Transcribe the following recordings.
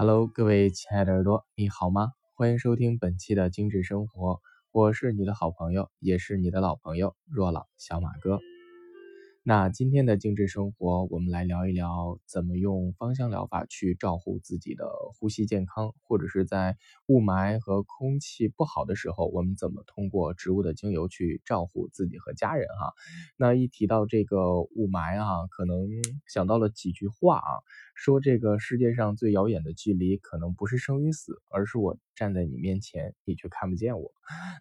Hello，各位亲爱的耳朵，你好吗？欢迎收听本期的精致生活，我是你的好朋友，也是你的老朋友若朗小马哥。那今天的精致生活，我们来聊一聊怎么用芳香疗法去照顾自己的呼吸健康，或者是在雾霾和空气不好的时候，我们怎么通过植物的精油去照顾自己和家人哈。那一提到这个雾霾啊，可能想到了几句话啊。说这个世界上最遥远的距离，可能不是生与死，而是我站在你面前，你却看不见我。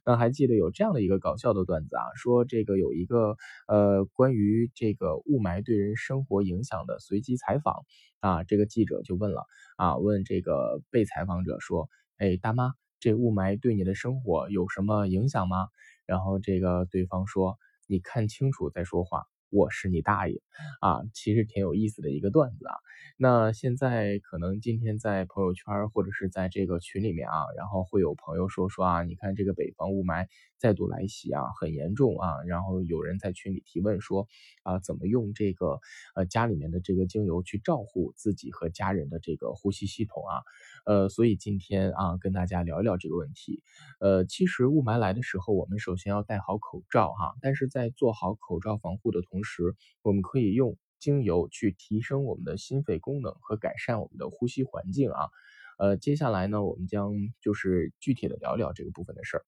那还记得有这样的一个搞笑的段子啊，说这个有一个呃关于这个雾霾对人生活影响的随机采访啊，这个记者就问了啊，问这个被采访者说，哎大妈，这雾霾对你的生活有什么影响吗？然后这个对方说，你看清楚再说话。我是你大爷啊！其实挺有意思的一个段子啊。那现在可能今天在朋友圈或者是在这个群里面啊，然后会有朋友说说啊，你看这个北方雾霾再度来袭啊，很严重啊。然后有人在群里提问说啊，怎么用这个呃家里面的这个精油去照顾自己和家人的这个呼吸系统啊？呃，所以今天啊，跟大家聊一聊这个问题。呃，其实雾霾来的时候，我们首先要戴好口罩哈。但是在做好口罩防护的同时，我们可以用精油去提升我们的心肺功能和改善我们的呼吸环境啊。呃，接下来呢，我们将就是具体的聊聊这个部分的事儿。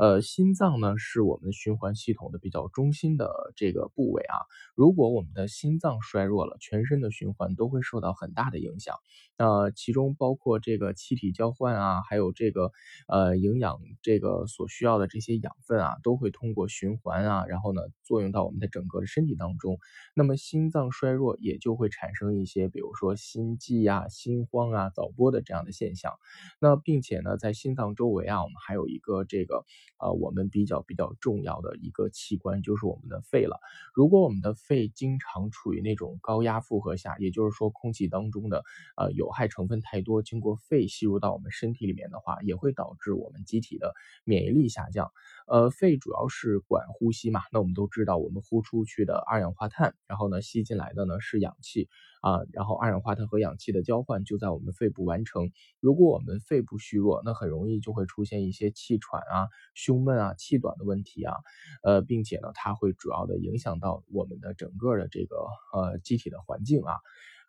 呃，心脏呢是我们循环系统的比较中心的这个部位啊。如果我们的心脏衰弱了，全身的循环都会受到很大的影响。那其中包括这个气体交换啊，还有这个呃营养这个所需要的这些养分啊，都会通过循环啊，然后呢作用到我们的整个的身体当中。那么心脏衰弱也就会产生一些，比如说心悸啊、心慌啊、早搏的这样的现象。那并且呢，在心脏周围啊，我们还有一个这个。啊，我们比较比较重要的一个器官就是我们的肺了。如果我们的肺经常处于那种高压负荷下，也就是说空气当中的呃有害成分太多，经过肺吸入到我们身体里面的话，也会导致我们机体的免疫力下降。呃，肺主要是管呼吸嘛，那我们都知道，我们呼出去的二氧化碳，然后呢吸进来的呢是氧气啊，然后二氧化碳和氧气的交换就在我们肺部完成。如果我们肺部虚弱，那很容易就会出现一些气喘啊、胸闷啊、气短的问题啊，呃，并且呢，它会主要的影响到我们的整个的这个呃机体的环境啊，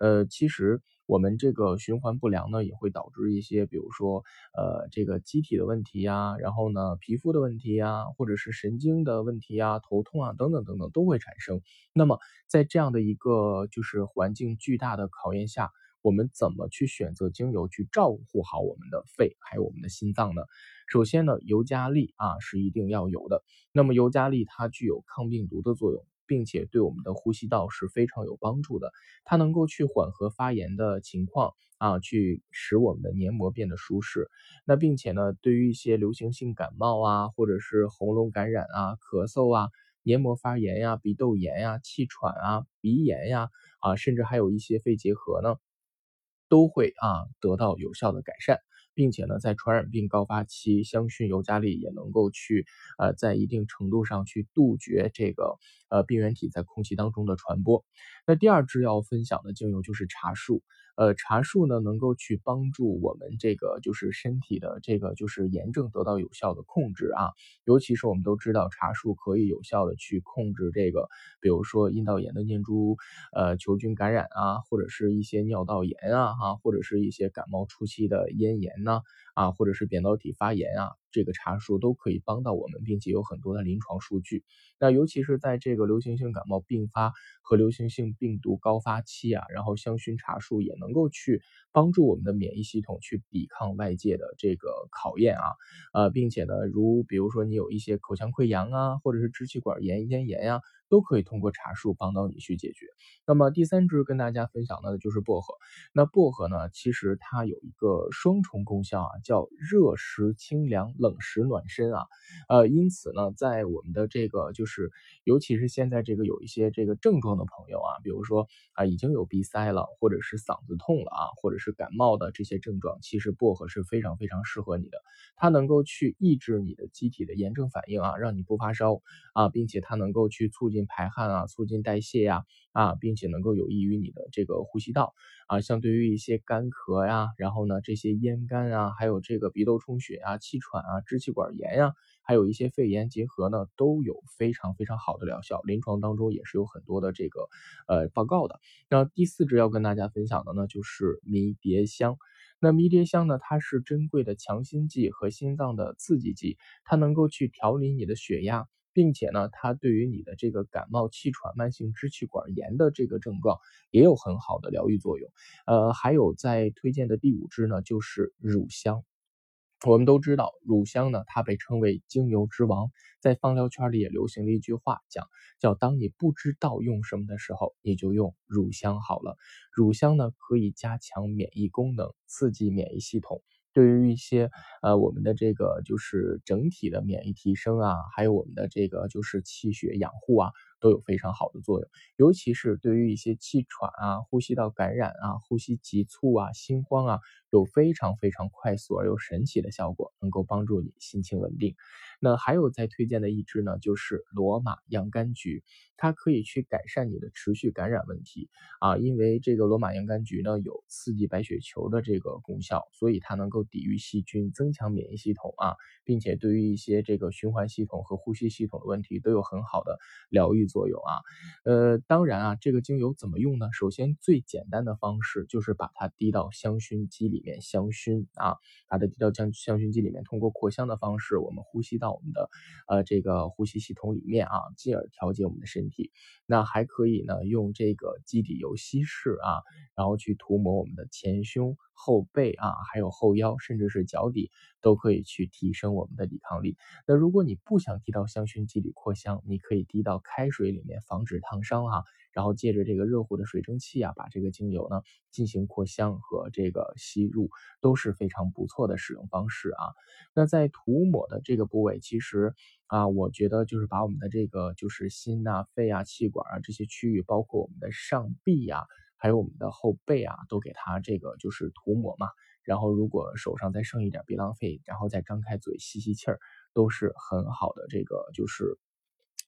呃，其实。我们这个循环不良呢，也会导致一些，比如说，呃，这个机体的问题呀，然后呢，皮肤的问题呀，或者是神经的问题呀，头痛啊，等等等等都会产生。那么，在这样的一个就是环境巨大的考验下，我们怎么去选择精油去照顾好我们的肺还有我们的心脏呢？首先呢，尤加利啊是一定要有的。那么，尤加利它具有抗病毒的作用。并且对我们的呼吸道是非常有帮助的，它能够去缓和发炎的情况啊，去使我们的黏膜变得舒适。那并且呢，对于一些流行性感冒啊，或者是喉咙感染啊、咳嗽啊、黏膜发炎呀、鼻窦炎呀、气喘啊、鼻炎呀啊，甚至还有一些肺结核呢，都会啊得到有效的改善。并且呢，在传染病高发期，香薰尤加利也能够去，呃，在一定程度上去杜绝这个呃病原体在空气当中的传播。那第二支要分享的精油就是茶树。呃，茶树呢能够去帮助我们这个就是身体的这个就是炎症得到有效的控制啊，尤其是我们都知道茶树可以有效的去控制这个，比如说阴道炎的念珠呃球菌感染啊，或者是一些尿道炎啊哈，或者是一些感冒初期的咽炎呢，啊或者是扁桃体发炎啊。这个茶树都可以帮到我们，并且有很多的临床数据。那尤其是在这个流行性感冒并发和流行性病毒高发期啊，然后香薰茶树也能够去帮助我们的免疫系统去抵抗外界的这个考验啊，呃，并且呢，如比如说你有一些口腔溃疡啊，或者是支气管炎、咽炎呀。都可以通过茶树帮到你去解决。那么第三支跟大家分享的就是薄荷。那薄荷呢，其实它有一个双重功效啊，叫热食清凉，冷食暖身啊。呃，因此呢，在我们的这个就是，尤其是现在这个有一些这个症状的朋友啊，比如说啊已经有鼻塞了，或者是嗓子痛了啊，或者是感冒的这些症状，其实薄荷是非常非常适合你的。它能够去抑制你的机体的炎症反应啊，让你不发烧啊，并且它能够去促进。排汗啊，促进代谢呀，啊，并且能够有益于你的这个呼吸道啊。像对于一些干咳呀，然后呢这些咽干啊，还有这个鼻窦充血啊、气喘啊、支气管炎呀，还有一些肺炎结核呢，都有非常非常好的疗效。临床当中也是有很多的这个呃报告的。那第四支要跟大家分享的呢，就是迷迭香。那迷迭香呢？它是珍贵的强心剂和心脏的刺激剂，它能够去调理你的血压，并且呢，它对于你的这个感冒、气喘、慢性支气管炎的这个症状也有很好的疗愈作用。呃，还有在推荐的第五支呢，就是乳香。我们都知道乳香呢，它被称为精油之王，在芳疗圈里也流行了一句话，讲叫当你不知道用什么的时候，你就用乳香好了。乳香呢，可以加强免疫功能，刺激免疫系统。对于一些呃我们的这个就是整体的免疫提升啊，还有我们的这个就是气血养护啊，都有非常好的作用。尤其是对于一些气喘啊、呼吸道感染啊、呼吸急促啊、心慌啊，有非常非常快速而又神奇的效果，能够帮助你心情稳定。那还有再推荐的一支呢，就是罗马洋甘菊，它可以去改善你的持续感染问题啊，因为这个罗马洋甘菊呢有刺激白血球的这个功效，所以它能够抵御细菌，增强免疫系统啊，并且对于一些这个循环系统和呼吸系统的问题都有很好的疗愈作用啊。呃，当然啊，这个精油怎么用呢？首先最简单的方式就是把它滴到香薰机里面香薰啊，把它滴到香香薰机里面，通过扩香的方式，我们呼吸到。我们的呃这个呼吸系统里面啊，进而调节我们的身体。那还可以呢，用这个基底油稀释啊，然后去涂抹我们的前胸、后背啊，还有后腰，甚至是脚底，都可以去提升我们的抵抗力。那如果你不想滴到香薰机里扩香，你可以滴到开水里面，防止烫伤哈。然后借着这个热乎的水蒸气啊，把这个精油呢进行扩香和这个吸入，都是非常不错的使用方式啊。那在涂抹的这个部位，其实啊，我觉得就是把我们的这个就是心呐、肺啊、气管啊这些区域，包括我们的上臂呀，还有我们的后背啊，都给它这个就是涂抹嘛。然后如果手上再剩一点，别浪费，然后再张开嘴吸吸气儿，都是很好的这个就是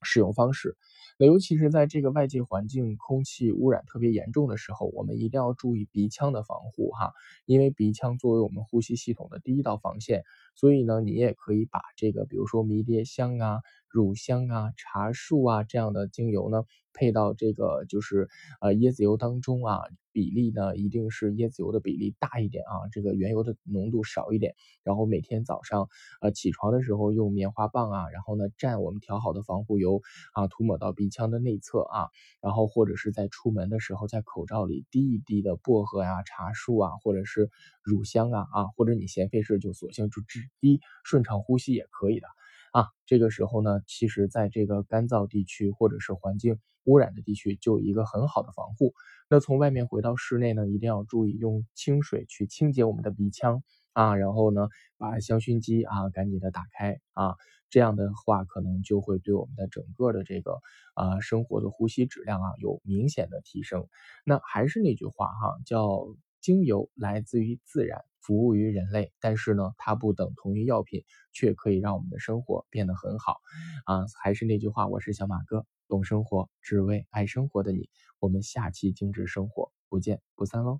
使用方式。那尤其是在这个外界环境空气污染特别严重的时候，我们一定要注意鼻腔的防护哈，因为鼻腔作为我们呼吸系统的第一道防线，所以呢，你也可以把这个，比如说迷迭香啊。乳香啊、茶树啊这样的精油呢，配到这个就是呃椰子油当中啊，比例呢一定是椰子油的比例大一点啊，这个原油的浓度少一点。然后每天早上呃起床的时候用棉花棒啊，然后呢蘸我们调好的防护油啊，涂抹到鼻腔的内侧啊，然后或者是在出门的时候在口罩里滴一滴的薄荷呀、茶树啊，或者是乳香啊啊，或者你嫌费事就索性就只滴顺畅呼吸也可以的。啊，这个时候呢，其实在这个干燥地区或者是环境污染的地区，就有一个很好的防护。那从外面回到室内呢，一定要注意用清水去清洁我们的鼻腔啊，然后呢，把香薰机啊赶紧的打开啊，这样的话可能就会对我们的整个的这个啊生活的呼吸质量啊有明显的提升。那还是那句话哈，叫精油来自于自然。服务于人类，但是呢，它不等同于药品，却可以让我们的生活变得很好啊！还是那句话，我是小马哥，懂生活，只为爱生活的你。我们下期精致生活不见不散喽！